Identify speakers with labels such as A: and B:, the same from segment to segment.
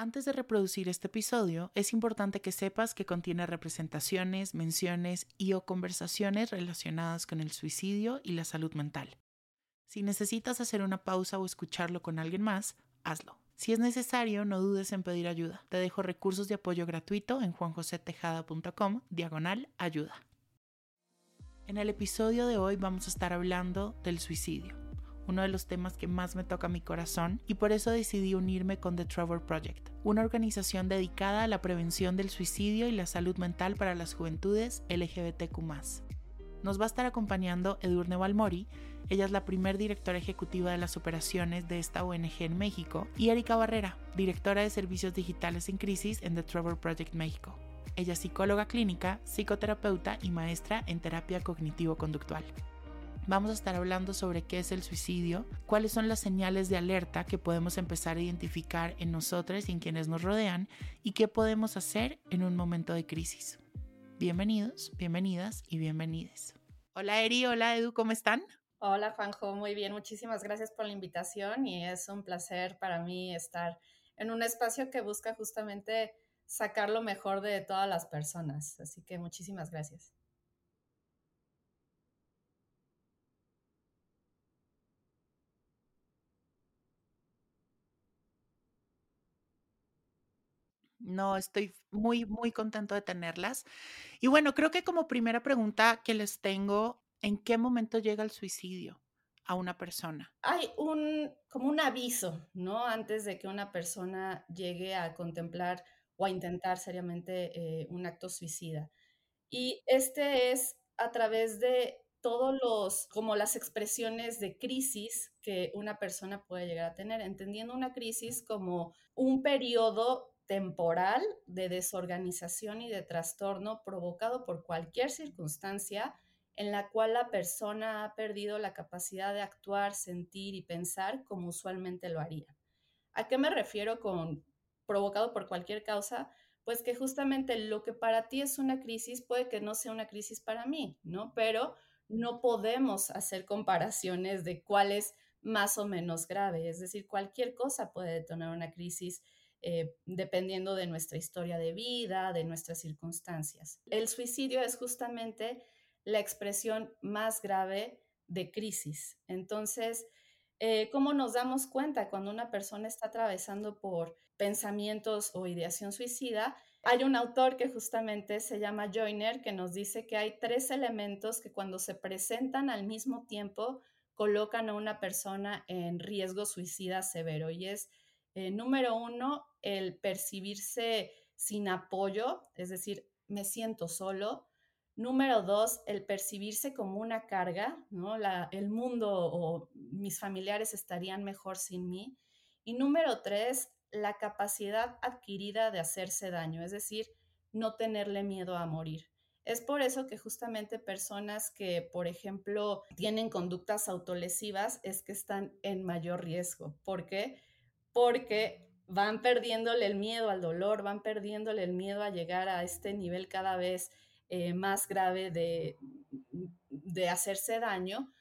A: Antes de reproducir este episodio, es importante que sepas que contiene representaciones, menciones y o conversaciones relacionadas con el suicidio y la salud mental. Si necesitas hacer una pausa o escucharlo con alguien más, hazlo. Si es necesario, no dudes en pedir ayuda. Te dejo recursos de apoyo gratuito en juanjosetejada.com, diagonal ayuda. En el episodio de hoy vamos a estar hablando del suicidio, uno de los temas que más me toca mi corazón y por eso decidí unirme con The Trevor Project, una organización dedicada a la prevención del suicidio y la salud mental para las juventudes LGBTQ. Nos va a estar acompañando Edurne Balmori, ella es la primer directora ejecutiva de las operaciones de esta ONG en México, y Erika Barrera, directora de servicios digitales en crisis en The Trevor Project México. Ella es psicóloga clínica, psicoterapeuta y maestra en terapia cognitivo-conductual. Vamos a estar hablando sobre qué es el suicidio, cuáles son las señales de alerta que podemos empezar a identificar en nosotros y en quienes nos rodean y qué podemos hacer en un momento de crisis. Bienvenidos, bienvenidas y bienvenides. Hola Eri, hola Edu, ¿cómo están?
B: Hola Juanjo, muy bien, muchísimas gracias por la invitación y es un placer para mí estar en un espacio que busca justamente sacar lo mejor de todas las personas. Así que muchísimas gracias.
A: No, estoy muy, muy contento de tenerlas. Y bueno, creo que como primera pregunta que les tengo ¿En qué momento llega el suicidio a una persona?
B: Hay un, como un aviso, ¿no? Antes de que una persona llegue a contemplar o a intentar seriamente eh, un acto suicida. Y este es a través de todos los, como las expresiones de crisis que una persona puede llegar a tener, entendiendo una crisis como un periodo temporal de desorganización y de trastorno provocado por cualquier circunstancia en la cual la persona ha perdido la capacidad de actuar, sentir y pensar como usualmente lo haría. ¿A qué me refiero con provocado por cualquier causa? Pues que justamente lo que para ti es una crisis puede que no sea una crisis para mí, ¿no? Pero no podemos hacer comparaciones de cuál es más o menos grave. Es decir, cualquier cosa puede detonar una crisis eh, dependiendo de nuestra historia de vida, de nuestras circunstancias. El suicidio es justamente la expresión más grave de crisis. Entonces, eh, ¿cómo nos damos cuenta cuando una persona está atravesando por pensamientos o ideación suicida? Hay un autor que justamente se llama Joyner que nos dice que hay tres elementos que cuando se presentan al mismo tiempo colocan a una persona en riesgo suicida severo y es, eh, número uno, el percibirse sin apoyo, es decir, me siento solo. Número dos, el percibirse como una carga, ¿no? el mundo o mis familiares estarían mejor sin mí. Y número tres, la capacidad adquirida de hacerse daño, es decir, no tenerle miedo a morir. Es por eso que justamente personas que, por ejemplo, tienen conductas autolesivas es que están en mayor riesgo. ¿Por qué? Porque van perdiéndole el miedo al dolor, van perdiéndole el miedo a llegar a este nivel cada vez eh, más grave de, de, hacerse daño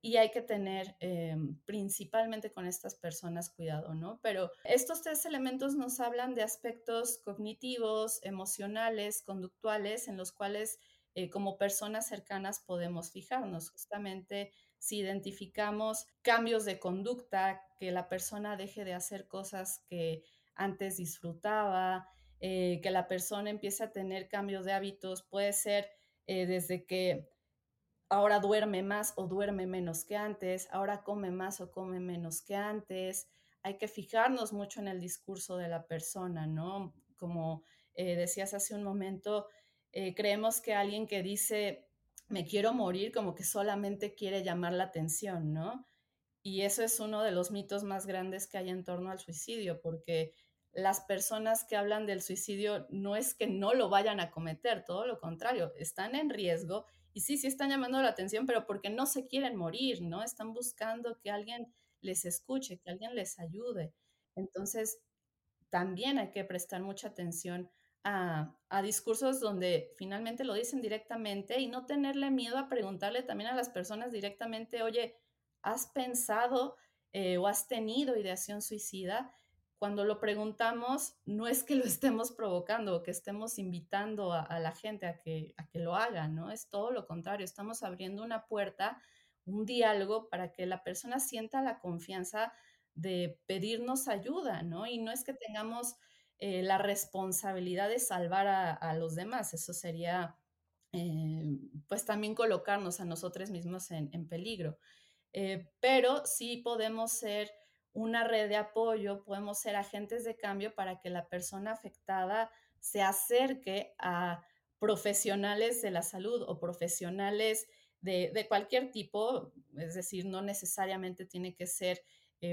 B: y hay que tener eh, principalmente con estas personas cuidado, ¿no? Pero estos tres elementos nos hablan de aspectos cognitivos, emocionales, conductuales, en los cuales eh, como personas cercanas podemos fijarnos. Justamente si identificamos cambios de conducta, que la persona deje de hacer cosas que antes disfrutaba, eh, que la persona empiece a tener cambios de hábitos, puede ser eh, desde que ahora duerme más o duerme menos que antes, ahora come más o come menos que antes. Hay que fijarnos mucho en el discurso de la persona, ¿no? Como eh, decías hace un momento, creemos que alguien que dice me quiero morir como que solamente quiere llamar la atención, ¿no? Y eso es uno de los mitos más grandes que hay en torno al suicidio, porque las personas que hablan del suicidio no es que no lo vayan a cometer, todo lo contrario, están en riesgo y sí, sí están llamando la atención, pero porque no se quieren morir, ¿no? Están buscando que alguien les escuche, que alguien les ayude. Entonces, también hay que prestar mucha atención a, discursos donde finalmente lo dicen directamente y no tenerle miedo a preguntarle también a las personas directamente, oye, ¿has pensado eh, o has tenido ideación suicida? Cuando lo preguntamos, no es que lo estemos provocando o que estemos invitando a, la gente a que, a que lo haga, ¿no? Es todo lo contrario, estamos abriendo una puerta, un diálogo para que la persona sienta la confianza de pedirnos ayuda, ¿no? Y no es que tengamos eh, la responsabilidad de salvar a, los demás, eso sería eh, pues también colocarnos a nosotros mismos en, peligro. Eh, pero sí podemos ser una red de apoyo, podemos ser agentes de cambio para que la persona afectada se acerque a profesionales de la salud o profesionales de, de cualquier tipo, es decir, no necesariamente tiene que ser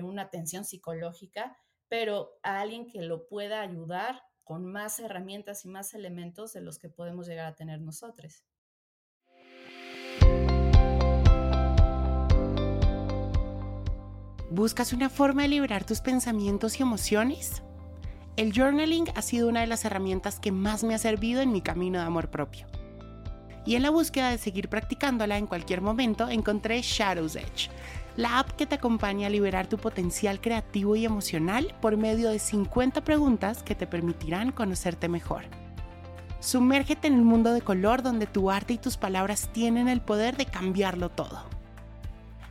B: una atención psicológica, pero a alguien que lo pueda ayudar con más herramientas y más elementos de los que podemos llegar a tener nosotros.
A: ¿Buscas una forma de liberar tus pensamientos y emociones? El journaling ha sido una de las herramientas que más me ha servido en mi camino de amor propio. Y en la búsqueda de seguir practicándola en cualquier momento encontré Shadow's Edge, la app que te acompaña a liberar tu potencial creativo y emocional por medio de 50 preguntas que te permitirán conocerte mejor. Sumérgete en el mundo de color donde tu arte y tus palabras tienen el poder de cambiarlo todo.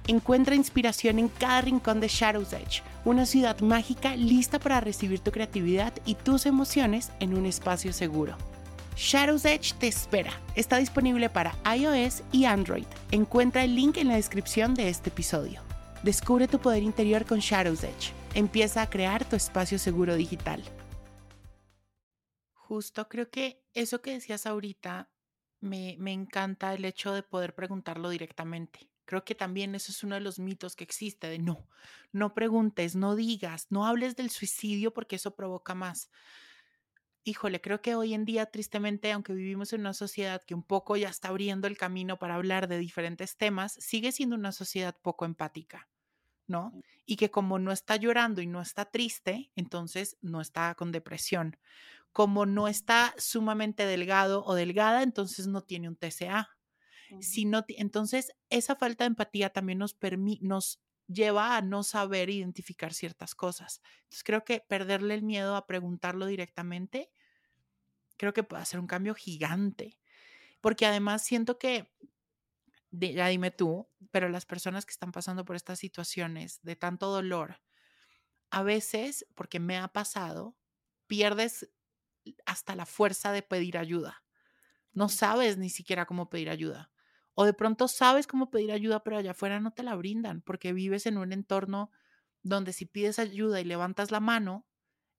A: Encuentra inspiración en cada rincón de Shadow's Edge, una ciudad mágica lista para recibir tu creatividad y tus emociones en un espacio seguro. Shadow's Edge te espera. Está disponible para iOS y Android. Encuentra el link en la descripción de este episodio. Descubre tu poder interior con Shadow's Edge. Empieza a crear tu espacio seguro digital. Justo creo que eso que decías ahorita me, me encanta el hecho de poder preguntarlo directamente. Creo que también eso es uno de los mitos que existe de no, no preguntes, no digas, no hables del suicidio porque eso provoca más híjole, creo que hoy en día, tristemente, aunque vivimos en una sociedad que un poco ya está abriendo el camino para hablar de diferentes temas, sigue siendo una sociedad poco empática, ¿no? Mm. Y que como no está llorando y no está triste, entonces no está con depresión. Como no está sumamente delgado o delgada, entonces no tiene un TCA. Si no, entonces, esa falta de empatía también nos, nos lleva a no saber identificar ciertas cosas. Entonces creo que perderle el miedo a preguntarlo directamente, creo que puede hacer un cambio gigante. Porque además siento que, ya dime tú, pero las personas que están pasando por estas situaciones de tanto dolor, a veces, porque me ha pasado, pierdes hasta la fuerza de pedir ayuda. No sabes ni siquiera cómo pedir ayuda. O de pronto sabes cómo pedir ayuda, pero allá afuera no te la brindan porque vives en un entorno donde si pides ayuda y levantas la mano,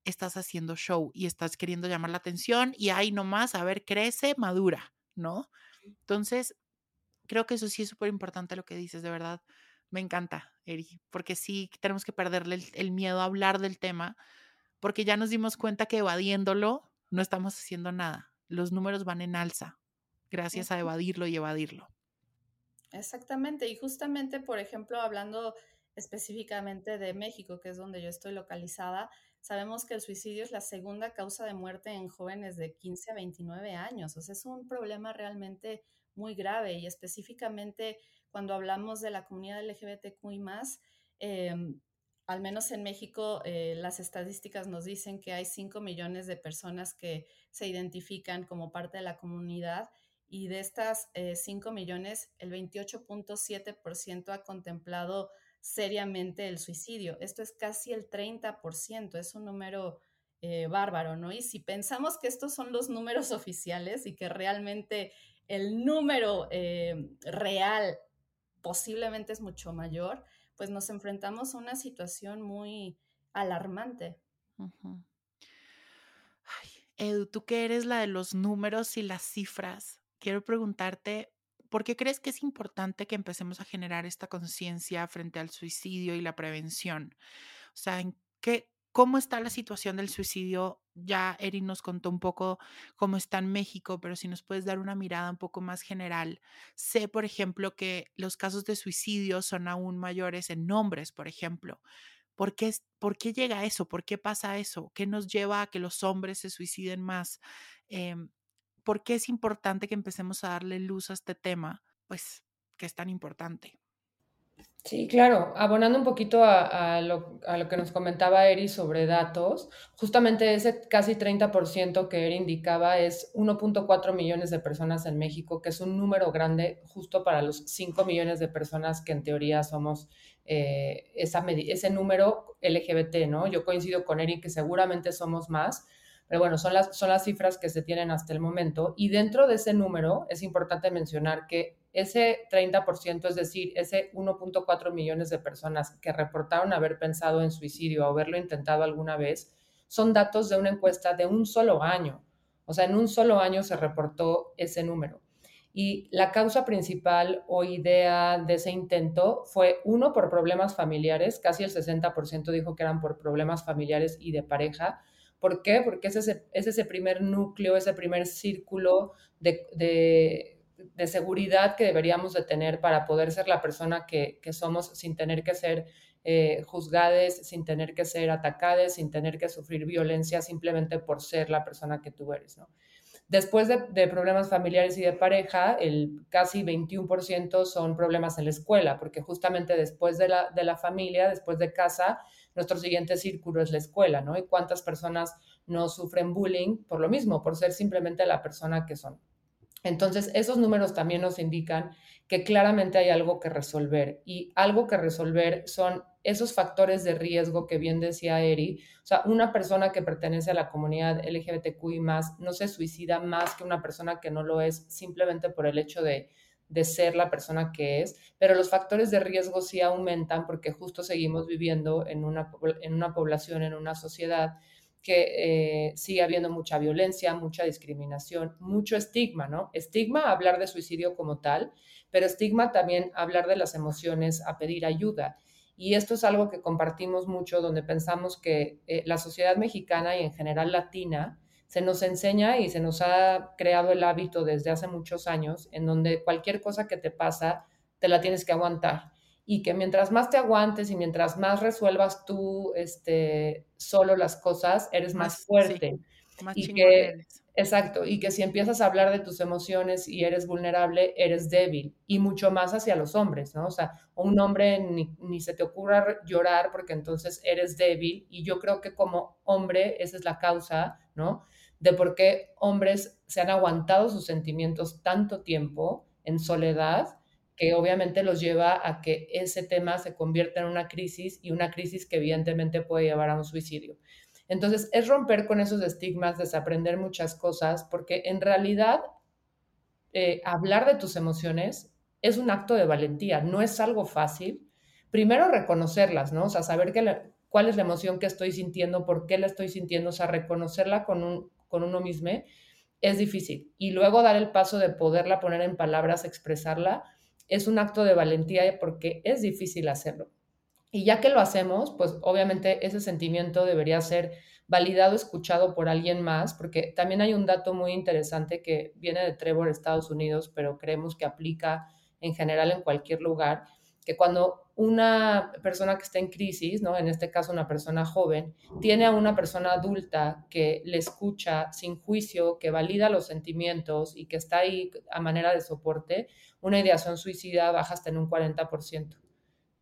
A: estás haciendo show y estás queriendo llamar la atención y ahí nomás, a ver, crece, madura, ¿no? Entonces, creo que eso sí es súper importante lo que dices, de verdad. Me encanta, Eri, porque sí tenemos que perderle el, miedo a hablar del tema, porque ya nos dimos cuenta que evadiéndolo no estamos haciendo nada. Los números van en alza gracias a evadirlo y evadirlo.
B: Exactamente, y justamente, por ejemplo, hablando específicamente de México, que es donde yo estoy localizada, sabemos que el suicidio es la segunda causa de muerte en jóvenes de 15 a 29 años. O sea, es un problema realmente muy grave y específicamente cuando hablamos de la comunidad LGBTQI más, em, al menos en México, eh, las estadísticas nos dicen que hay 5 millones de personas que se identifican como parte de la comunidad y de estas 5 eh, millones, el 28.7% ha contemplado seriamente el suicidio. Esto es casi el 30%, es un número eh, bárbaro, ¿no? Y si pensamos que estos son los números oficiales y que realmente el número eh, real posiblemente es mucho mayor, pues nos enfrentamos a una situación muy alarmante.
A: Edu, tú que eres la de los números y las cifras, quiero preguntarte ¿por qué crees que es importante que empecemos a generar esta conciencia frente al suicidio y la prevención? O sea, ¿en qué, ¿cómo está la situación del suicidio? Ya Eri nos contó un poco cómo está en México, pero si nos puedes dar una mirada un poco más general. Sé, por ejemplo, que los casos de suicidio son aún mayores en hombres, por ejemplo. ¿Por qué, ¿Por qué llega eso? ¿Por qué pasa eso? ¿Qué nos lleva a que los hombres se suiciden más? Em, ¿Por qué es importante que empecemos a darle luz a este tema? Pues que es tan importante.
C: Sí, claro. Abonando un poquito a, lo, que nos comentaba Eri sobre datos, justamente ese casi 30% que Eri indicaba es 1.4 millones de personas en México, que es un número grande justo para los 5 millones de personas que en teoría somos eh, ese número LGBT, ¿no? Yo coincido con Eri que seguramente somos más, pero bueno, son las, son las cifras que se tienen hasta el momento. Y dentro de ese número es importante mencionar que ese 30%, es decir, ese 1.4 millones de personas que reportaron haber pensado en suicidio o haberlo intentado alguna vez, son datos de una encuesta de un solo año. O sea, en un solo año se reportó ese número. Y la causa principal o idea de ese intento fue, uno, por problemas familiares, casi el 60% dijo que eran por problemas familiares y de pareja, ¿Por qué? Porque es ese, es ese primer núcleo, ese primer círculo de, seguridad que deberíamos de tener para poder ser la persona que, somos sin tener que ser eh, juzgadas, sin tener que ser atacadas, sin tener que sufrir violencia simplemente por ser la persona que tú eres, ¿no? Después de, problemas familiares y de pareja, el casi 21% son problemas en la escuela, porque justamente después de la, de la familia, después de casa, nuestro siguiente círculo es la escuela, ¿no? Y cuántas personas no sufren bullying por lo mismo, por ser simplemente la persona que son. Entonces, esos números también nos indican que claramente hay algo que resolver y algo que resolver son esos factores de riesgo que bien decía Eri. O sea, una persona que pertenece a la comunidad LGBTQI más no se suicida más que una persona que no lo es simplemente por el hecho de de ser la persona que es, pero los factores de riesgo sí aumentan porque justo seguimos viviendo en una, en una población, en una sociedad que eh, sigue habiendo mucha violencia, mucha discriminación, mucho estigma, ¿no? Estigma hablar de suicidio como tal, pero estigma también hablar de las emociones, a pedir ayuda. Y esto es algo que compartimos mucho, donde pensamos que eh, la sociedad mexicana y en general latina se nos enseña y se nos ha creado el hábito desde hace muchos años en donde cualquier cosa que te pasa te la tienes que aguantar y que mientras más te aguantes y mientras más resuelvas tú este, solo las cosas, eres más, fuerte. más y que, exacto, y que si empiezas a hablar de tus emociones y eres vulnerable, eres débil, y mucho más hacia los hombres, ¿no? O sea, un hombre ni, ni se te ocurra llorar porque entonces eres débil, y yo creo que como hombre esa es la causa, ¿no? De por qué hombres se han aguantado sus sentimientos tanto tiempo en soledad, que obviamente los lleva a que ese tema se convierta en una crisis y una crisis que evidentemente puede llevar a un suicidio. Entonces, es romper con esos estigmas, desaprender muchas cosas, porque en realidad eh, hablar de tus emociones es un acto de valentía, no es algo fácil. Primero reconocerlas, ¿no? O sea, saber cuál es la emoción que estoy sintiendo, por qué la estoy sintiendo, o sea, reconocerla con un, con uno mismo, es difícil. Y luego dar el paso de poderla poner en palabras, expresarla, es un acto de valentía porque es difícil hacerlo. Y ya que lo hacemos, pues obviamente ese sentimiento debería ser validado, escuchado por alguien más, porque también hay un dato muy interesante que viene de Trevor, Estados Unidos, pero creemos que aplica en general en cualquier lugar, que cuando una persona que está en crisis, ¿no? en este caso una persona joven, tiene a una persona adulta que le escucha sin juicio, que valida los sentimientos y que está ahí a manera de soporte, una ideación suicida baja hasta en un 40%.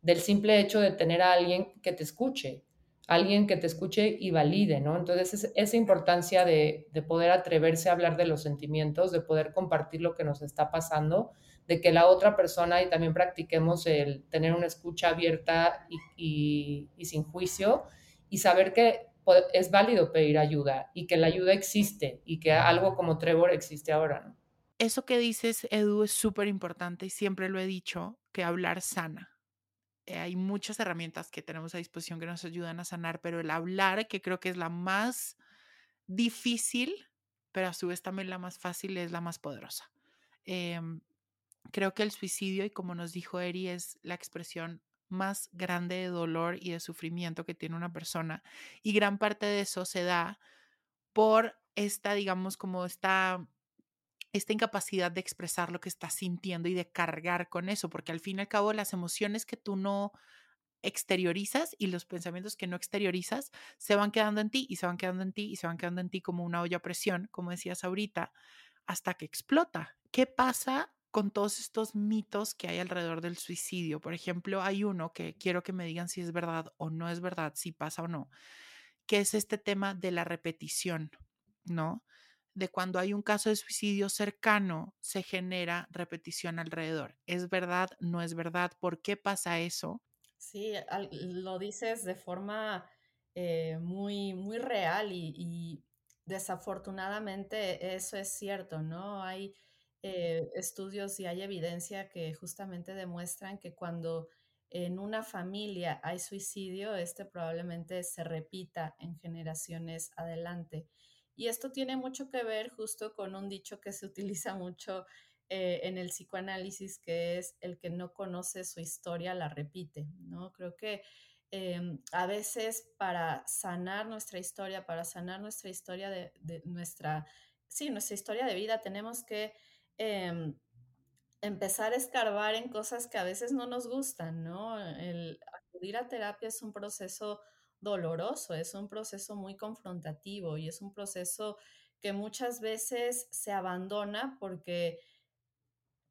C: Del simple hecho de tener a alguien que te escuche, alguien que te escuche y valide, ¿no? Entonces, esa importancia de poder atreverse a hablar de los sentimientos, de poder compartir lo que nos está pasando, de que la otra persona y también practiquemos el tener una escucha abierta y, sin juicio y saber que es válido pedir ayuda y que la ayuda existe y que algo como Trevor existe ahora.
A: Eso que dices, Edu, es súper importante y siempre lo he dicho, que hablar sana. Eh, hay muchas herramientas que tenemos a disposición que nos ayudan a sanar, pero el hablar, que creo que es la más difícil, pero a su vez también la más fácil, es la más poderosa. Em, creo que el suicidio, y como nos dijo Eri, es la expresión más grande de dolor y de sufrimiento que tiene una persona. Y gran parte de eso se da por esta, digamos, como esta, esta incapacidad de expresar lo que estás sintiendo y de cargar con eso, porque al fin y al cabo las emociones que tú no exteriorizas y los pensamientos que no exteriorizas se van quedando en ti y se van quedando en ti y se van quedando en ti como una olla a presión, como decías ahorita, hasta que explota. ¿Qué pasa con todos estos mitos que hay alrededor del suicidio? Por ejemplo, hay uno que quiero que me digan si es verdad o no es verdad, si pasa o no, que es este tema de la repetición, ¿no? De cuando hay un caso de suicidio cercano, se genera repetición alrededor. ¿Es verdad? ¿No es verdad? ¿Por qué pasa eso?
B: Sí, lo dices de forma eh, muy, muy real y, desafortunadamente eso es cierto, ¿no? Hay eh, estudios y hay evidencia que justamente demuestran que cuando en una familia hay suicidio, este probablemente se repita en generaciones adelante. Y esto tiene mucho que ver justo con un dicho que se utiliza mucho eh, en el psicoanálisis, que es el que no conoce su historia la repite, ¿no? Creo que em, a veces para sanar nuestra historia, para sanar nuestra historia de, nuestra, sí, nuestra historia de vida, tenemos que em, empezar a escarbar en cosas que a veces no nos gustan, ¿no? El acudir a terapia es un proceso doloroso, es un proceso muy confrontativo y es un proceso que muchas veces se abandona porque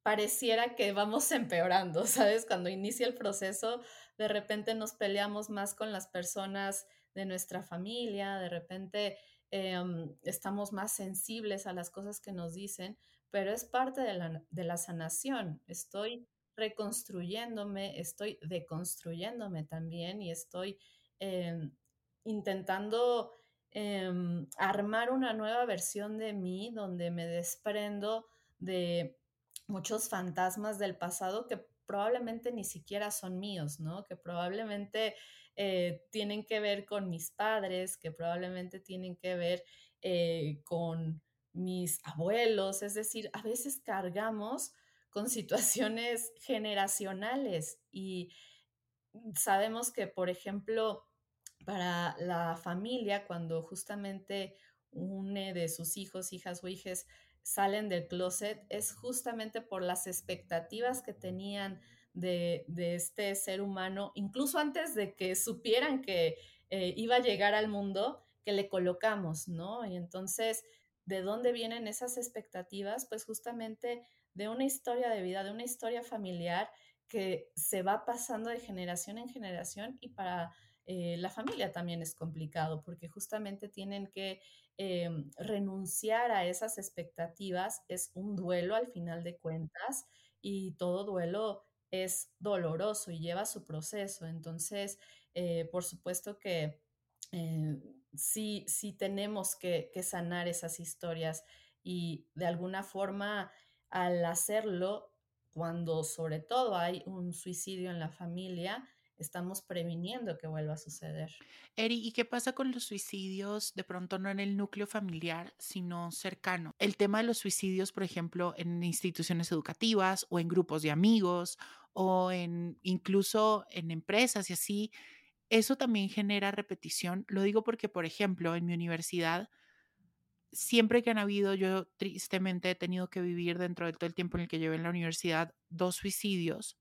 B: pareciera que vamos empeorando, ¿sabes? Cuando inicia el proceso, de repente nos peleamos más con las personas de nuestra familia, de repente em, estamos más sensibles a las cosas que nos dicen, pero es parte de la, de la sanación. Estoy reconstruyéndome, estoy deconstruyéndome también y estoy em, intentando em, armar una nueva versión de mí donde me desprendo de muchos fantasmas del pasado que probablemente ni siquiera son míos, ¿no? Que probablemente eh, tienen que ver con mis padres, que probablemente tienen que ver eh, con mis abuelos, es decir, a veces cargamos con situaciones generacionales y sabemos que, por ejemplo, para la familia, cuando justamente une de sus hijos, hijas o hijas salen del closet es justamente por las expectativas que tenían de, este ser humano, incluso antes de que supieran que eh, iba a llegar al mundo, que le colocamos, ¿no? Y entonces, ¿de dónde vienen esas expectativas? Pues justamente de una historia de vida, de una historia familiar que se va pasando de generación en generación y para eh, la familia también es complicado porque justamente tienen que em, renunciar a esas expectativas. Es un duelo al final de cuentas y todo duelo es doloroso y lleva su proceso. Entonces, eh, por supuesto que eh, sí, sí tenemos que, que sanar esas historias y de alguna forma al hacerlo, cuando sobre todo hay un suicidio en la familia, estamos previniendo que vuelva a suceder.
A: Eri, ¿y qué pasa con los suicidios de pronto no en el núcleo familiar, sino cercano? El tema de los suicidios, por ejemplo, en instituciones educativas o en grupos de amigos o en incluso en empresas y así, eso también genera repetición. Lo digo porque, por ejemplo, en mi universidad, siempre que han habido, yo tristemente he tenido que vivir dentro de todo el tiempo en el que llevé en la universidad dos suicidios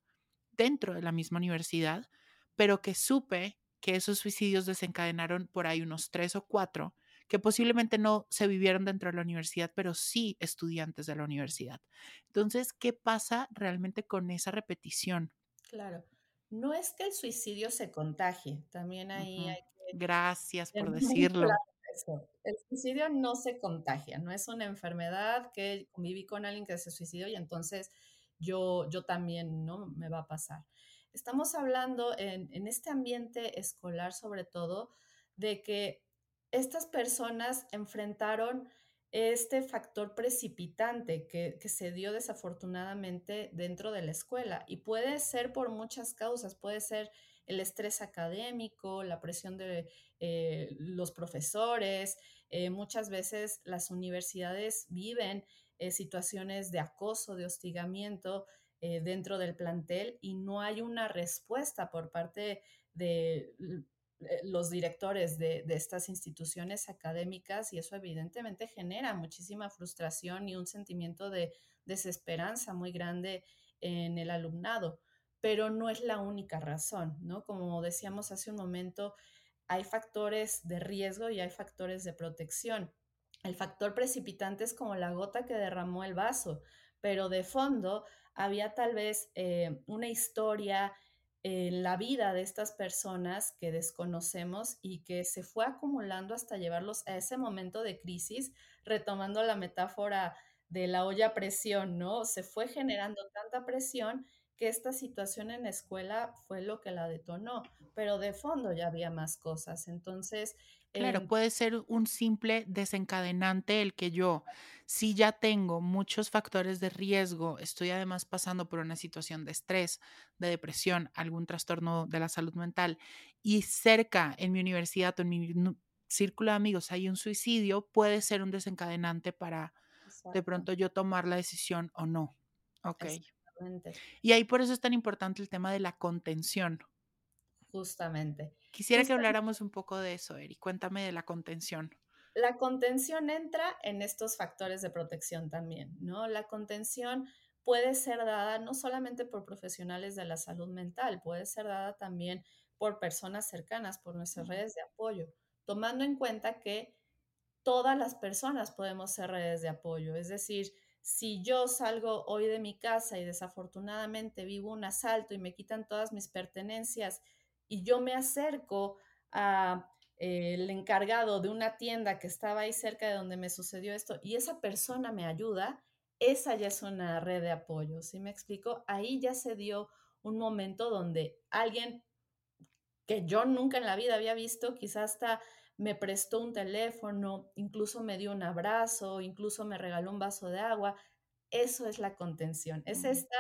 A: dentro de la misma universidad pero que supe que esos suicidios desencadenaron por ahí unos tres o cuatro que posiblemente no se vivieron dentro de la universidad, pero sí estudiantes de la universidad. Entonces, ¿qué pasa realmente con esa repetición?
B: Claro, no es que el suicidio se contagie, también ahí hay que...
A: Gracias por decirlo.
B: El suicidio no se contagia, no es una enfermedad que conviví con alguien que se suicidó y entonces yo, yo también, ¿no? Me va a pasar. Estamos hablando en, este ambiente escolar sobre todo de que estas personas enfrentaron este factor precipitante que, se dio desafortunadamente dentro de la escuela y puede ser por muchas causas, puede ser el estrés académico, la presión de eh, los profesores, eh, muchas veces las universidades viven eh, situaciones de acoso, de hostigamiento dentro del plantel y no hay una respuesta por parte de los directores de, de, estas instituciones académicas y eso evidentemente genera muchísima frustración y un sentimiento de desesperanza muy grande en el alumnado, pero no es la única razón, ¿no? Como decíamos hace un momento, hay factores de riesgo y hay factores de protección. El factor precipitante es como la gota que derramó el vaso, pero de fondo había tal vez eh, una historia en la vida de estas personas que desconocemos y que se fue acumulando hasta llevarlos a ese momento de crisis, retomando la metáfora de la olla a presión, ¿no? Se fue generando tanta presión que esta situación en la escuela fue lo que la detonó, pero de fondo ya había más cosas. Entonces...
A: Claro, eh, puede ser un simple desencadenante el que yo, si ya tengo muchos factores de riesgo, estoy además pasando por una situación de estrés, de depresión, algún trastorno de la salud mental y cerca en mi universidad o en mi círculo de amigos hay un suicidio, puede ser un desencadenante para Exacto. de pronto yo tomar la decisión o no. Ok. Y ahí por eso es tan importante el tema de la contención.
B: Justamente.
A: Quisiera
B: Justamente.
A: que habláramos un poco de eso, Eri. Cuéntame de la contención.
B: La contención entra en estos factores de protección también, ¿no? La contención puede ser dada no solamente por profesionales de la salud mental, puede ser dada también por personas cercanas, por nuestras redes de apoyo, tomando en cuenta que todas las personas podemos ser redes de apoyo, es decir, si yo salgo hoy de mi casa y desafortunadamente vivo un asalto y me quitan todas mis pertenencias y yo me acerco a eh, el encargado de una tienda que estaba ahí cerca de donde me sucedió esto y esa persona me ayuda, esa ya es una red de apoyo, ¿sí me explico? Ahí ya se dio un momento donde alguien que yo nunca en la vida había visto, quizás hasta me prestó un teléfono, incluso me dio un abrazo, incluso me regaló un vaso de agua. Eso es la contención, es esta,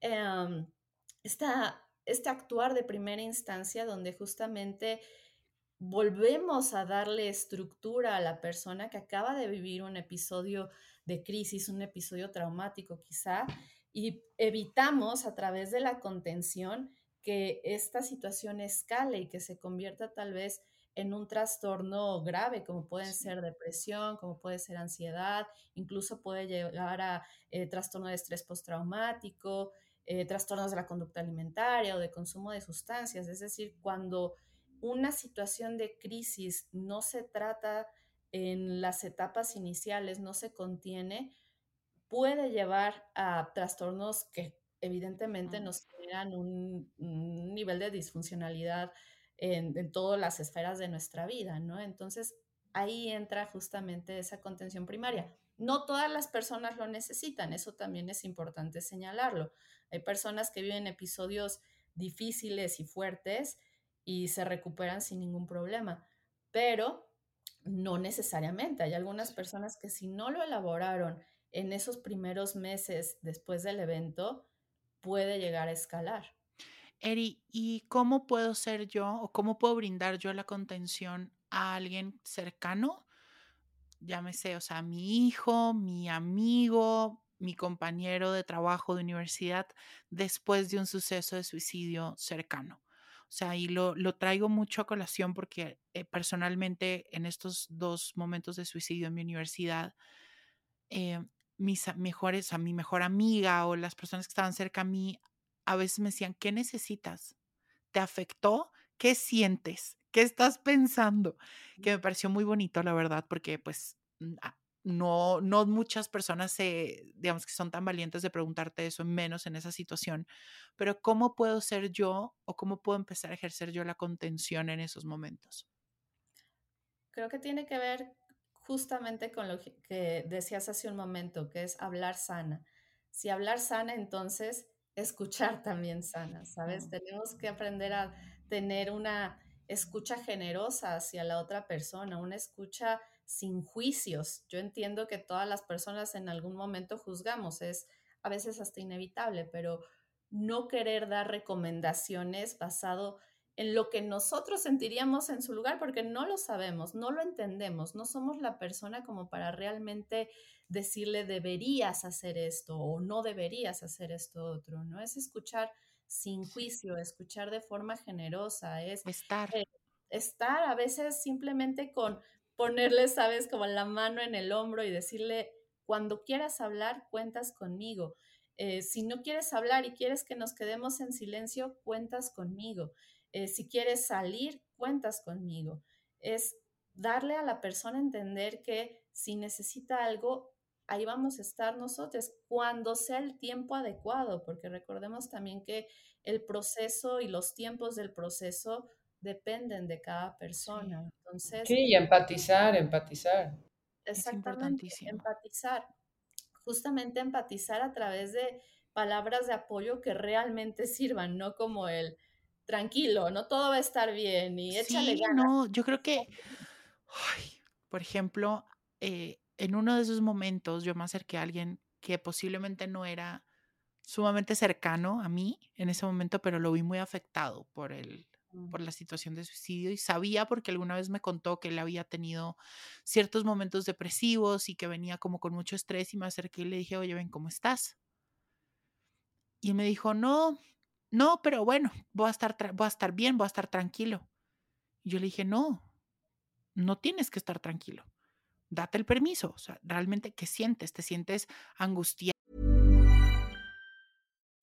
B: eh, esta, este actuar de primera instancia donde justamente volvemos a darle estructura a la persona que acaba de vivir un episodio de crisis, un episodio traumático quizá, y evitamos a través de la contención que esta situación escale y que se convierta tal vez en un trastorno grave, como pueden sí. ser depresión, como puede ser ansiedad, incluso puede llegar a eh, trastorno de estrés postraumático, eh, trastornos de la conducta alimentaria o de consumo de sustancias. Es decir, cuando una situación de crisis no se trata en las etapas iniciales, no se contiene, puede llevar a trastornos que evidentemente nos generan un, un nivel de disfuncionalidad en, en, todas las esferas de nuestra vida, ¿no? Entonces, ahí entra justamente esa contención primaria. No todas las personas lo necesitan, eso también es importante señalarlo. Hay personas que viven episodios difíciles y fuertes y se recuperan sin ningún problema, pero no necesariamente. Hay algunas personas que si no lo elaboraron en esos primeros meses después del evento, puede llegar a escalar.
A: Eri, ¿y cómo puedo ser yo o cómo puedo brindar yo la contención a alguien cercano? Llámese, o sea, mi hijo, mi amigo, mi compañero de trabajo de universidad, después de un suceso de suicidio cercano. O sea, y lo, lo traigo mucho a colación porque eh, personalmente en estos dos momentos de suicidio en mi universidad, eh, mis mejores, a mi mejor amiga o las personas que estaban cerca a mí a veces me decían, ¿qué necesitas? ¿Te afectó? ¿Qué sientes? ¿Qué estás pensando? Que me pareció muy bonito, la verdad, porque pues no, no muchas personas se, digamos que son tan valientes de preguntarte eso, menos en esa situación. Pero ¿cómo puedo ser yo o cómo puedo empezar a ejercer yo la contención en esos momentos?
B: Creo que tiene que ver justamente con lo que decías hace un momento, que es hablar sana. Si hablar sana, entonces escuchar también sana, ¿sabes? Tenemos que aprender a tener una escucha generosa hacia la otra persona, una escucha sin juicios. Yo entiendo que todas las personas en algún momento juzgamos, es a veces hasta inevitable, pero no querer dar recomendaciones basado en lo que nosotros sentiríamos en su lugar porque no lo sabemos, no lo entendemos, no somos la persona como para realmente decirle deberías hacer esto o no deberías hacer esto otro, ¿no? Es escuchar sin juicio, escuchar de forma generosa, es
A: estar.
B: Eh, estar a veces simplemente con ponerle, sabes, como la mano en el hombro y decirle, cuando quieras hablar, cuentas conmigo. Eh, si no quieres hablar y quieres que nos quedemos en silencio, cuentas conmigo. Eh, si quieres salir, cuentas conmigo. Es darle a la persona entender que si necesita algo, ahí vamos a estar nosotros cuando sea el tiempo adecuado, porque recordemos también que el proceso y los tiempos del proceso dependen de cada persona.
C: Sí.
B: Entonces,
C: sí, y empatizar, empatizar.
B: Exactamente, empatizar. Justamente empatizar a través de palabras de apoyo que realmente sirvan, no como el tranquilo, no todo va a estar bien y échale
A: Sí,
B: ganas.
A: no, yo creo que, ay, por ejemplo, eh, en uno de esos momentos yo me acerqué a alguien que posiblemente no era sumamente cercano a mí en ese momento, pero lo vi muy afectado por el. Por la situación de suicidio y sabía porque alguna vez me contó que él había tenido ciertos momentos depresivos y que venía como con mucho estrés y me acerqué y le dije, oye, ven, ¿cómo estás? Y me dijo, no, no, pero bueno, voy a estar, a estar bien, voy a estar tranquilo. Y yo le dije, no, no tienes que estar tranquilo. Date el permiso. O sea, realmente, ¿qué sientes? ¿Te sientes angustiado?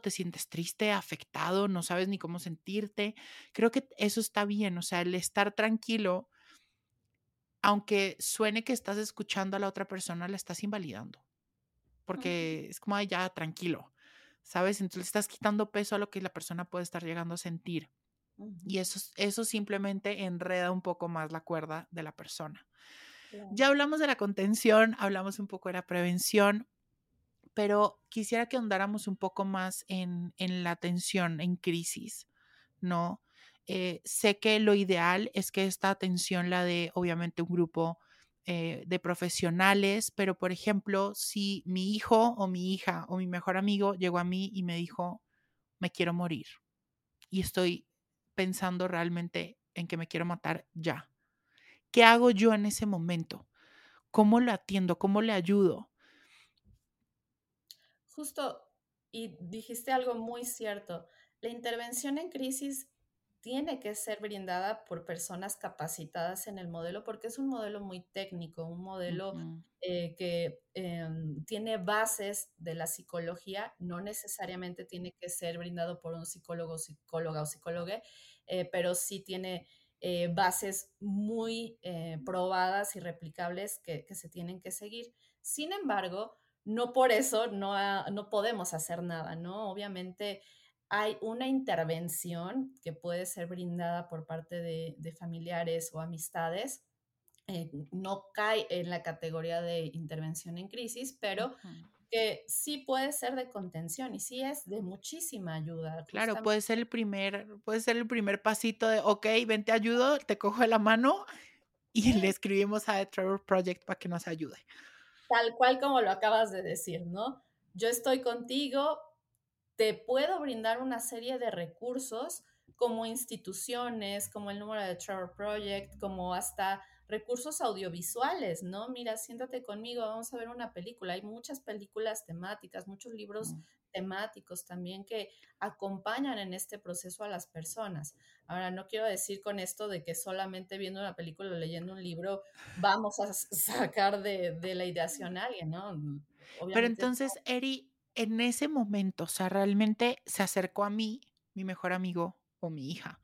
A: Te sientes triste, afectado, no sabes ni cómo sentirte. Creo que eso está bien, o sea, el estar tranquilo, aunque suene que estás escuchando a la otra persona, la estás invalidando, porque es como "Ay, ya tranquilo, ¿sabes? Entonces estás quitando peso a lo que la persona puede estar llegando a sentir. Y eso, eso simplemente enreda un poco más la cuerda de la persona. Ya hablamos de la contención, hablamos un poco de la prevención, pero quisiera que ahondáramos un poco más en, en la atención en crisis, ¿no? Eh, sé que lo ideal es que esta atención la de, obviamente, un grupo eh, de profesionales, pero, por ejemplo, si mi hijo o mi hija o mi mejor amigo llegó a mí y me dijo, me quiero morir y estoy pensando realmente en que me quiero matar ya. ¿Qué hago yo en ese momento? ¿Cómo lo atiendo? ¿Cómo le ayudo?
B: Justo, y dijiste algo muy cierto, la intervención en crisis tiene que ser brindada por personas capacitadas en el modelo porque es un modelo muy técnico, un modelo uh -huh. eh, que eh, tiene bases de la psicología, no necesariamente tiene que ser brindado por un psicólogo, psicóloga o psicóloga, eh, pero sí tiene eh, bases muy probadas y replicables que, que, se tienen que seguir. Sin embargo, no por eso no, no podemos hacer nada, ¿no? Obviamente hay una intervención que puede ser brindada por parte de, de familiares o amistades. Eh, no cae en la categoría de intervención en crisis, pero uh -huh. que sí puede ser de contención y sí es de muchísima ayuda.
A: Claro, puede ser el primer, puede ser el primer pasito de, ok, ven, te ayudo, te cojo de la mano y le escribimos a The Trevor Project para que nos ayude.
B: Tal cual como lo acabas de decir, ¿no? Yo estoy contigo, te puedo brindar una serie de recursos como instituciones, como el número de Trevor Project, como hasta recursos audiovisuales, ¿no? Mira, siéntate conmigo, vamos a ver una película. Hay muchas películas temáticas, muchos libros mm. temáticos también que acompañan en este proceso a las personas. Ahora, no quiero decir con esto de que solamente viendo una película o leyendo un libro vamos a sacar de, la ideación a alguien, ¿no?
A: Pero entonces, Eri, en ese momento, o sea, realmente se acercó a mí, mi mejor amigo o mi hija,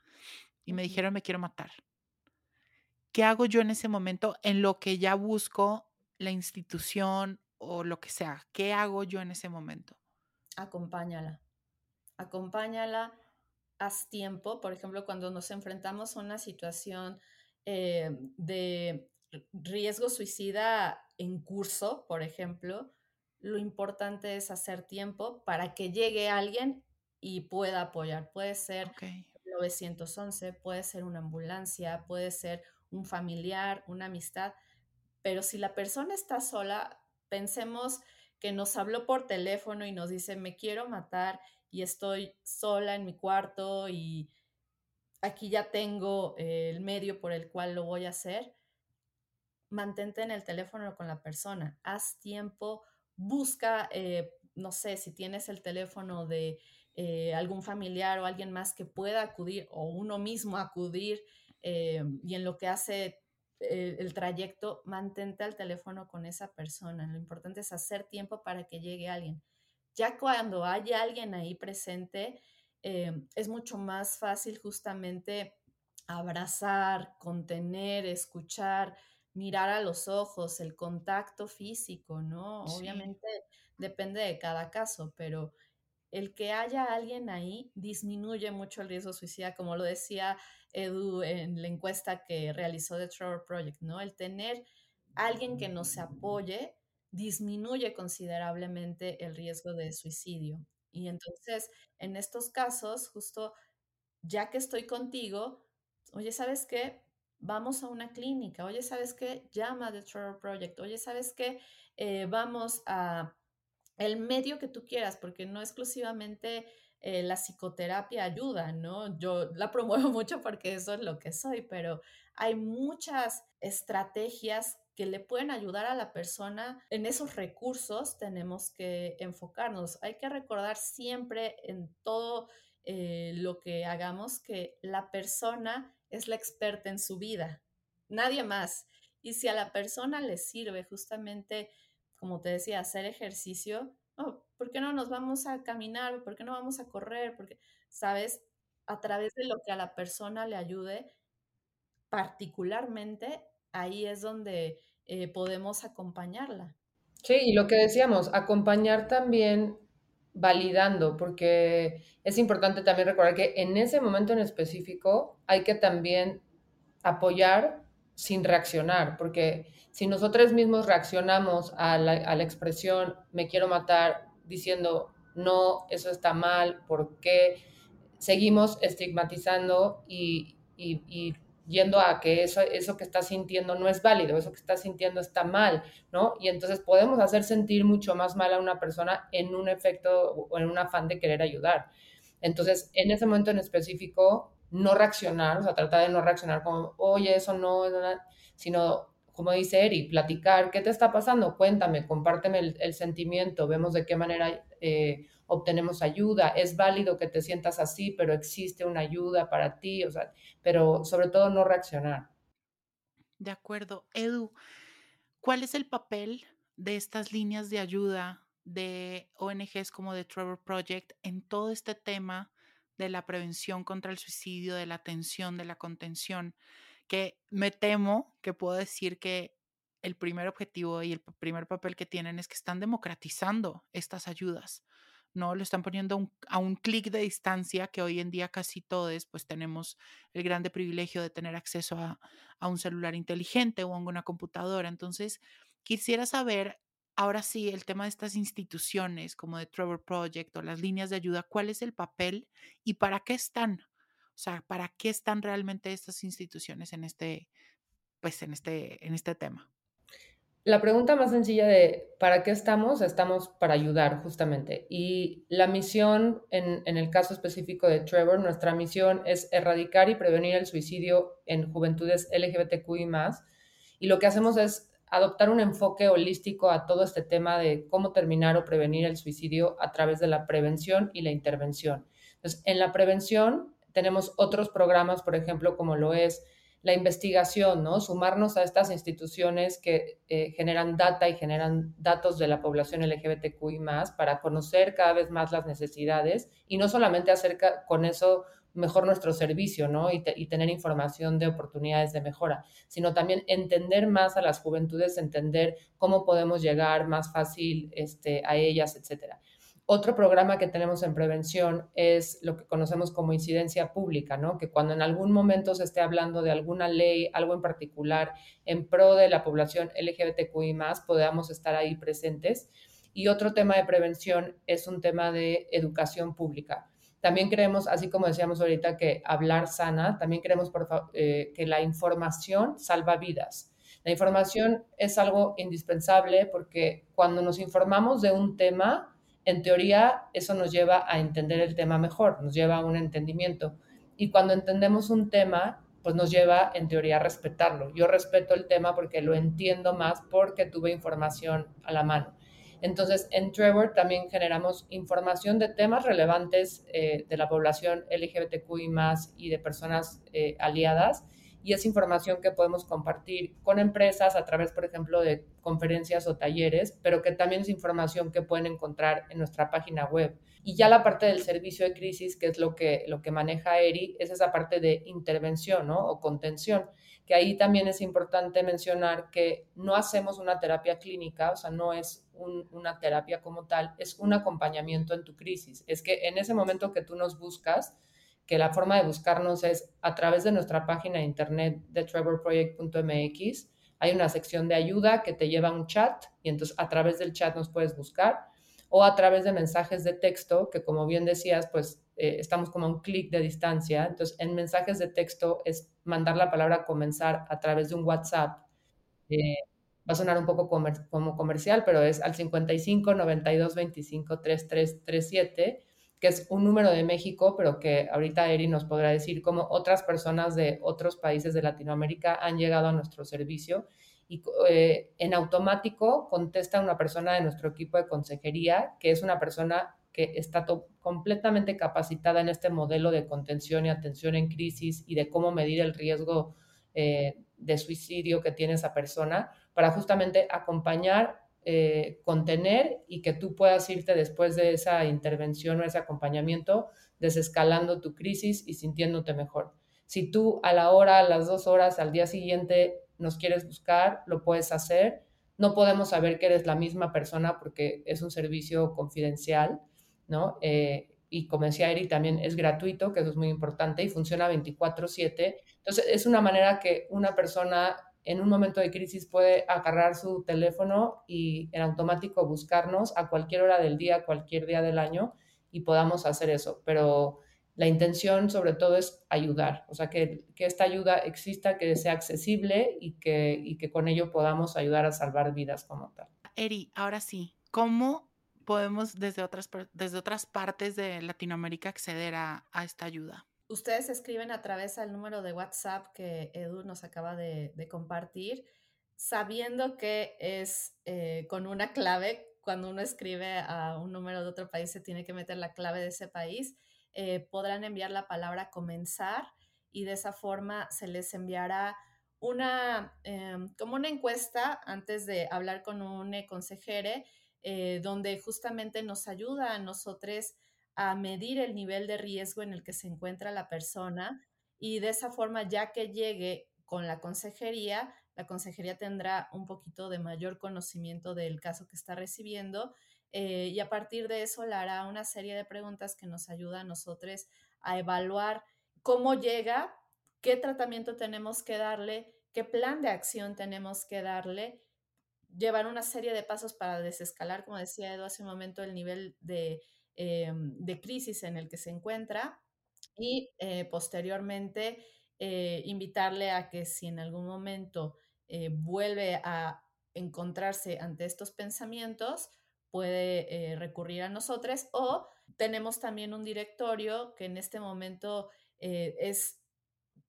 A: y me dijeron, me quiero matar. ¿Qué hago yo en ese momento en lo que ya busco la institución o lo que sea? ¿Qué hago yo en ese momento?
B: Acompáñala. Acompáñala, haz tiempo. Por ejemplo, cuando nos enfrentamos a una situación eh, de riesgo suicida en curso, por ejemplo, lo importante es hacer tiempo para que llegue alguien y pueda apoyar. Puede ser 911, puede ser una ambulancia, puede ser un familiar, una amistad, pero si la persona está sola, pensemos que nos habló por teléfono y nos dice, me quiero matar y estoy sola en mi cuarto y aquí ya tengo el medio por el cual lo voy a hacer, mantente en el teléfono con la persona, haz tiempo, busca, eh, no sé, si tienes el teléfono de eh, algún familiar o alguien más que pueda acudir o uno mismo acudir eh, y en lo que hace el, trayecto, mantente al teléfono con esa persona. Lo importante es hacer tiempo para que llegue alguien. Ya cuando haya alguien ahí presente, es mucho más fácil justamente abrazar, contener, escuchar, mirar a los ojos, el contacto físico, ¿no? Obviamente depende de cada caso, pero el que haya alguien ahí disminuye mucho el riesgo suicida, como lo decía Edu en la encuesta que realizó The Trevor Project, ¿no? El tener alguien que nos apoye disminuye considerablemente el riesgo de suicidio. Y entonces, en estos casos, justo ya que estoy contigo, oye, ¿sabes qué? vamos a una clínica, oye, ¿sabes qué? Llama a The Trevor Project, oye, ¿sabes qué? Eh, vamos a el medio que tú quieras, porque no exclusivamente eh, la psicoterapia ayuda, ¿no? Yo la promuevo mucho porque eso es lo que soy, pero hay muchas estrategias que le pueden ayudar a la persona. En esos recursos tenemos que enfocarnos. Hay que recordar siempre en todo eh, lo que hagamos que la persona es la experta en su vida, nadie más. Y si a la persona le sirve justamente, como te decía, hacer ejercicio, oh, ¿por qué no nos vamos a caminar? ¿Por qué no vamos a correr? Porque, ¿sabes? A través de lo que a la persona le ayude, particularmente, ahí es donde eh, podemos acompañarla.
C: Sí, y lo que decíamos, acompañar también validando, porque es importante también recordar que en ese momento en específico hay que también apoyar sin reaccionar, porque si nosotros mismos reaccionamos a la, expresión me quiero matar diciendo no, eso está mal, ¿por qué? Seguimos estigmatizando y, y yendo a que eso, eso que está sintiendo no es válido, eso que está sintiendo está mal, ¿no? Y entonces podemos hacer sentir mucho más mal a una persona en un efecto o en un afán de querer ayudar. Entonces, en ese momento en específico, no reaccionar, o sea, tratar de no reaccionar como, oye, eso no, sino, como dice Eri, platicar, ¿qué te está pasando? Cuéntame, compárteme el, sentimiento, vemos de qué manera eh, obtenemos ayuda. Es válido que te sientas así, pero existe una ayuda para ti, o sea, pero sobre todo no reaccionar.
A: De acuerdo. Edu, ¿cuál es el papel de estas líneas de ayuda de ONGs como The Trevor Project en todo este tema de la prevención contra el suicidio, de la atención, de la contención? Que me temo que puedo decir que el primer objetivo y el primer papel que tienen es que están democratizando estas ayudas. ¿no? Lo están poniendo a un clic de distancia, que hoy en día casi todos pues tenemos el grande privilegio de tener acceso a, un celular inteligente o a una computadora. Entonces, quisiera saber ahora sí, el tema de estas instituciones como de Trevor Project o las líneas de ayuda, ¿cuál es el papel y para qué están? O sea, ¿para qué están realmente estas instituciones en este, pues en este, en este tema?
C: La pregunta más sencilla de ¿para qué estamos? Estamos para ayudar justamente. Y la misión, en, en, el caso específico de Trevor, nuestra misión es erradicar y prevenir el suicidio en juventudes LGBTQI. Y lo que hacemos es adoptar un enfoque holístico a todo este tema de cómo terminar o prevenir el suicidio a través de la prevención y la intervención. Entonces, en la prevención tenemos otros programas, por ejemplo, como lo es la investigación, ¿no? Sumarnos a estas instituciones que eh, generan data y generan datos de la población LGBTQI más para conocer cada vez más las necesidades y no solamente hacer con eso mejor nuestro servicio, ¿no? Y, tener información de oportunidades de mejora, sino también entender más a las juventudes, entender cómo podemos llegar más fácil este, a ellas, etcétera. Otro programa que tenemos en prevención es lo que conocemos como incidencia pública, ¿no? Que cuando en algún momento se esté hablando de alguna ley, algo en particular en pro de la población LGBTQI podamos estar ahí presentes. Y otro tema de prevención es un tema de educación pública. También creemos, así como decíamos ahorita, que hablar sana, también creemos eh, que la información salva vidas. La información es algo indispensable porque cuando nos informamos de un tema, en teoría eso nos lleva a entender el tema mejor, nos lleva a un entendimiento. Y cuando entendemos un tema, pues nos lleva en teoría a respetarlo. Yo respeto el tema porque lo entiendo más porque tuve información a la mano. Entonces, en Trevor también generamos información de temas relevantes eh, de la población LGBTQI más y de personas eh, aliadas y es información que podemos compartir con empresas a través, por ejemplo, de conferencias o talleres, pero que también es información que pueden encontrar en nuestra página web. Y ya la parte del servicio de crisis, que es lo que, lo que maneja ERI, es esa parte de intervención ¿no? o contención, que ahí también es importante mencionar que no hacemos una terapia clínica, o sea, no es una terapia como tal, es un acompañamiento en tu crisis. Es que en ese momento que tú nos buscas, que la forma de buscarnos es a través de nuestra página de internet de trevorproject.mx. Hay una sección de ayuda que te lleva a un chat y entonces a través del chat nos puedes buscar o a través de mensajes de texto, que como bien decías, pues eh, estamos como a un clic de distancia. Entonces, en mensajes de texto es mandar la palabra comenzar a través de un WhatsApp. Eh, va a sonar un poco como comercial, pero es al 55 92 25 33 37 que es un número de México, pero que ahorita Eri nos podrá decir cómo otras personas de otros países de Latinoamérica han llegado a nuestro servicio y eh, en automático contesta una persona de nuestro equipo de consejería, que es una persona que está completamente capacitada en este modelo de contención y atención en crisis y de cómo medir el riesgo eh, de suicidio que tiene esa persona para justamente acompañar eh, contener y que tú puedas irte después de esa intervención o ese acompañamiento desescalando tu crisis y sintiéndote mejor. Si tú a la hora, a las dos horas, al día siguiente nos quieres buscar, lo puedes hacer. No podemos saber que eres la misma persona porque es un servicio confidencial, ¿no? Eh, y como decía Eri, también es gratuito, que eso es muy importante, y funciona 24/7. Entonces, es una manera que una persona en un momento de crisis puede agarrar su teléfono y en automático buscarnos a cualquier hora del día, cualquier día del año y podamos hacer eso. Pero la intención sobre todo es ayudar, o sea, que, que esta ayuda exista, que sea accesible y que, y que con ello podamos ayudar a salvar vidas como tal.
A: Eri, ahora sí, ¿cómo podemos desde otras, desde otras partes de Latinoamérica acceder a, a esta ayuda?
B: Ustedes escriben a través del número de WhatsApp que Edu nos acaba de, compartir, sabiendo que es eh, con una clave. Cuando uno escribe a un número de otro país, se tiene que meter la clave de ese país. Eh, podrán enviar la palabra comenzar y de esa forma se les enviará una, em, como una encuesta antes de hablar con un consejero, eh, donde justamente nos ayuda a nosotros a medir el nivel de riesgo en el que se encuentra la persona y de esa forma, ya que llegue con la consejería, la consejería tendrá un poquito de mayor conocimiento del caso que está recibiendo eh, y a partir de eso le hará una serie de preguntas que nos ayuda a nosotros a evaluar cómo llega, qué tratamiento tenemos que darle, qué plan de acción tenemos que darle llevar una serie de pasos para desescalar, como decía Edu hace un momento, el nivel de, em, de crisis en el que se encuentra y eh, posteriormente eh, invitarle a que si en algún momento eh, vuelve a encontrarse ante estos pensamientos, puede recurrir a nosotros o tenemos también un directorio que en este momento es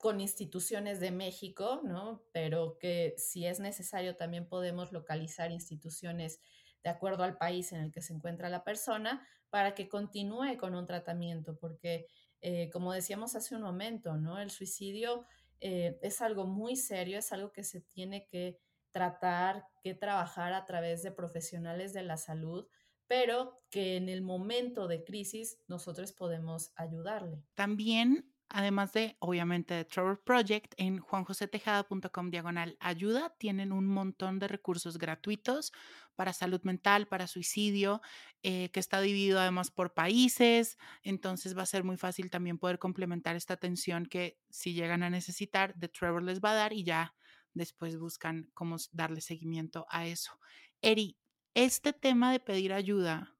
B: con instituciones de México, ¿no? Pero que si es necesario también podemos localizar instituciones de acuerdo al país en el que se encuentra la persona para que continúe con un tratamiento, porque eh, como decíamos hace un momento, ¿no? El suicidio eh, es algo muy serio, es algo que se tiene que tratar, que trabajar a través de profesionales de la salud, pero que en el momento de crisis nosotros podemos ayudarle.
A: También Además de, obviamente, de Trevor Project, en juanjosetejada.com diagonal ayuda tienen un montón de recursos gratuitos para salud mental, para suicidio, eh, que está dividido además por países. Entonces va a ser muy fácil también poder complementar esta atención que si llegan a necesitar, de Trevor les va a dar y ya después buscan cómo darle seguimiento a eso. Eri, este tema de pedir ayuda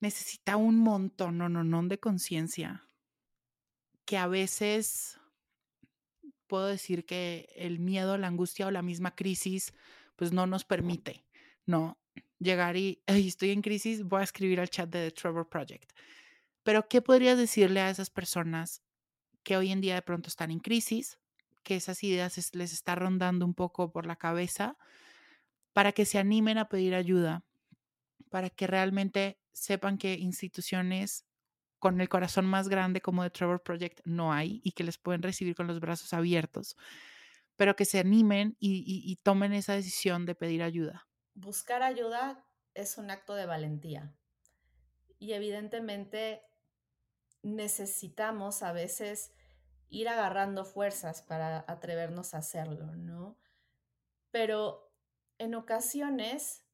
A: necesita un montón, no, no, no de conciencia que a veces puedo decir que el miedo, la angustia o la misma crisis, pues no nos permite, ¿no? Llegar y, estoy en crisis, voy a escribir al chat de The Trevor Project. Pero, ¿qué podrías decirle a esas personas que hoy en día de pronto están en crisis, que esas ideas les está rondando un poco por la cabeza, para que se animen a pedir ayuda, para que realmente sepan que instituciones con el corazón más grande como de Trevor Project no hay y que les pueden recibir con los brazos abiertos, pero que se animen y, tomen esa decisión de pedir ayuda.
B: Buscar ayuda es un acto de valentía y evidentemente necesitamos a veces ir agarrando fuerzas para atrevernos a hacerlo, ¿no? Pero en ocasiones,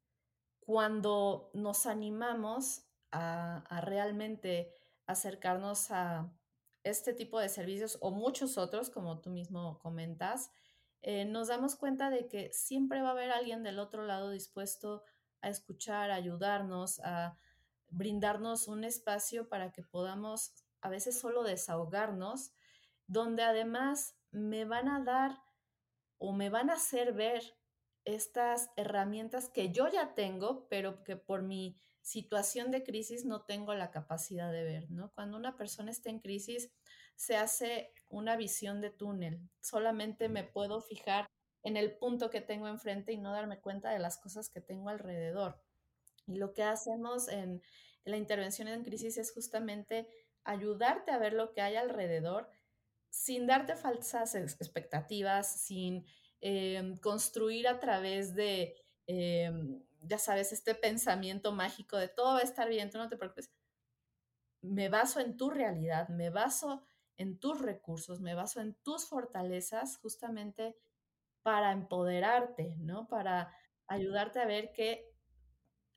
B: cuando nos animamos a, realmente acercarnos a este tipo de servicios o muchos otros, como tú mismo comentas, eh, nos damos cuenta de que siempre va a haber alguien del otro lado dispuesto a escuchar, a ayudarnos, a brindarnos un espacio para que podamos a veces solo desahogarnos, donde además me van a dar o me van a hacer ver estas herramientas que yo ya tengo, pero que por mi situación de crisis no tengo la capacidad de ver, ¿no? Cuando una persona está en crisis, se hace una visión de túnel. Solamente me puedo fijar en el punto que tengo enfrente y no darme cuenta de las cosas que tengo alrededor. Y lo que hacemos en, la intervención en crisis es justamente ayudarte a ver lo que hay alrededor sin darte falsas expectativas, sin em, construir a través de em, ya sabes, este pensamiento mágico de todo va a estar bien, tú no te preocupes. Me baso en tu realidad, me baso en tus recursos, me baso en tus fortalezas justamente para empoderarte, ¿no? Para ayudarte a ver que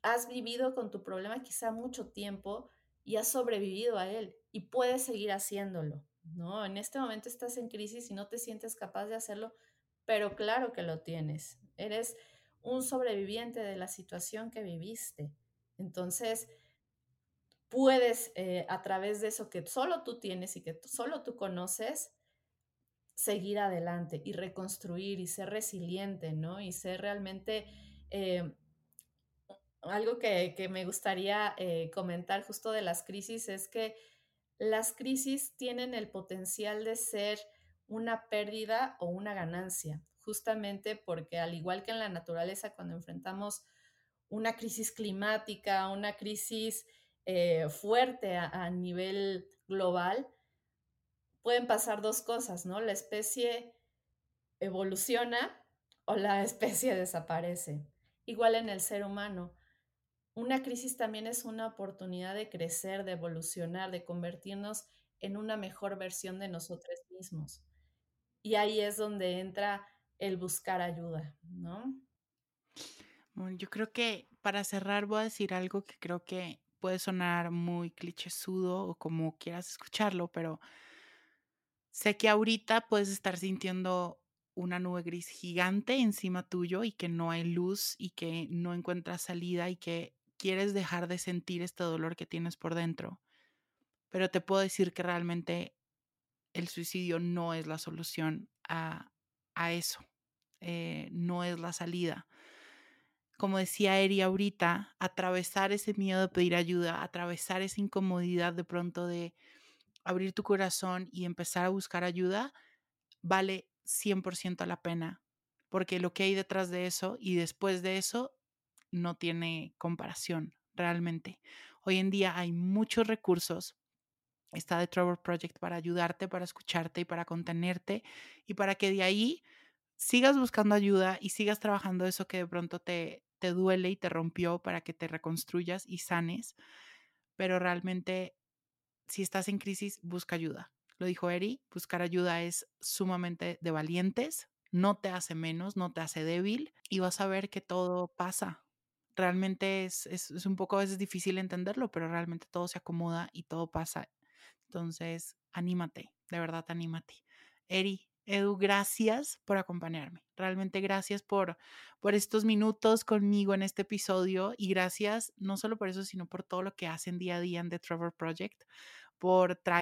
B: has vivido con tu problema quizá mucho tiempo y has sobrevivido a él y puedes seguir haciéndolo, ¿no? En este momento estás en crisis y no te sientes capaz de hacerlo, pero claro que lo tienes. Eres un sobreviviente de la situación que viviste. Entonces, puedes eh, a través de eso que solo tú tienes y que solo tú conoces, seguir adelante y reconstruir y ser resiliente, ¿no? Y ser realmente eh, algo que, me gustaría eh, comentar justo de las crisis es que las crisis tienen el potencial de ser una pérdida o una ganancia justamente porque al igual que en la naturaleza, cuando enfrentamos una crisis climática, una crisis eh, fuerte a, nivel global, pueden pasar dos cosas, ¿no? La especie evoluciona o la especie desaparece. Igual en el ser humano. Una crisis también es una oportunidad de crecer, de evolucionar, de convertirnos en una mejor versión de nosotros mismos. Y ahí es donde entra el buscar ayuda, ¿no?
A: yo creo que para cerrar voy a decir algo que creo que puede sonar muy clichésudo o como quieras escucharlo, pero sé que ahorita puedes estar sintiendo una nube gris gigante encima tuyo y que no hay luz y que no encuentras salida y que quieres dejar de sentir este dolor que tienes por dentro. Pero te puedo decir que realmente el suicidio no es la solución a, eso, eh, no es la salida. Como decía Eri ahorita, atravesar ese miedo de pedir ayuda, atravesar esa incomodidad de pronto de abrir tu corazón y empezar a buscar ayuda, vale 100% la pena, porque lo que hay detrás de eso y después de eso no tiene comparación realmente. Hoy en día hay muchos recursos. Está The Trevor Project para ayudarte, para escucharte y para contenerte y para que de ahí sigas buscando ayuda y sigas trabajando eso que de pronto te, te duele y te rompió para que te reconstruyas y sanes. Pero realmente, si estás en crisis, busca ayuda. Lo dijo Eri, buscar ayuda es sumamente de valientes, no te hace menos, no te hace débil y vas a ver que todo pasa. Realmente es, es, un poco a veces difícil entenderlo, pero realmente todo se acomoda y todo pasa. Entonces, anímate, de verdad, anímate. Eri, Edu, gracias por acompañarme. Realmente gracias por, por estos minutos conmigo en este episodio y gracias no solo por eso, sino por todo lo que hacen día a día en The Trevor Project, por traer.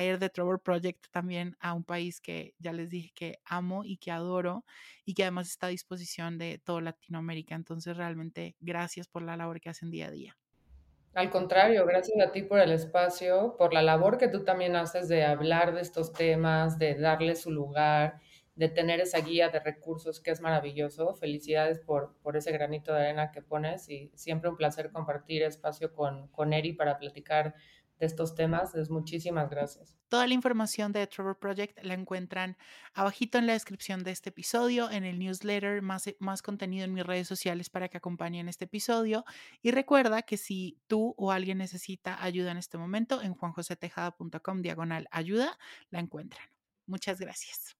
A: de Trevor Project también a un país que ya les dije que amo y que adoro y que además está a disposición de toda Latinoamérica. Entonces, realmente, gracias por la labor que hacen día a día.
C: Al contrario, gracias a ti por el espacio, por la labor que tú también haces de hablar de estos temas, de darle su lugar, de tener esa guía de recursos que es maravilloso. Felicidades por, por ese granito de arena que pones y siempre un placer compartir espacio con, con Eri para platicar de estos temas. Es muchísimas gracias.
A: Toda la información de Trevor Project la encuentran abajito en la descripción de este episodio, en el newsletter, más, más contenido en mis redes sociales para que acompañen este episodio. Y recuerda que si tú o alguien necesita ayuda en este momento, en juanjosetejada.com diagonal ayuda, la encuentran. Muchas gracias.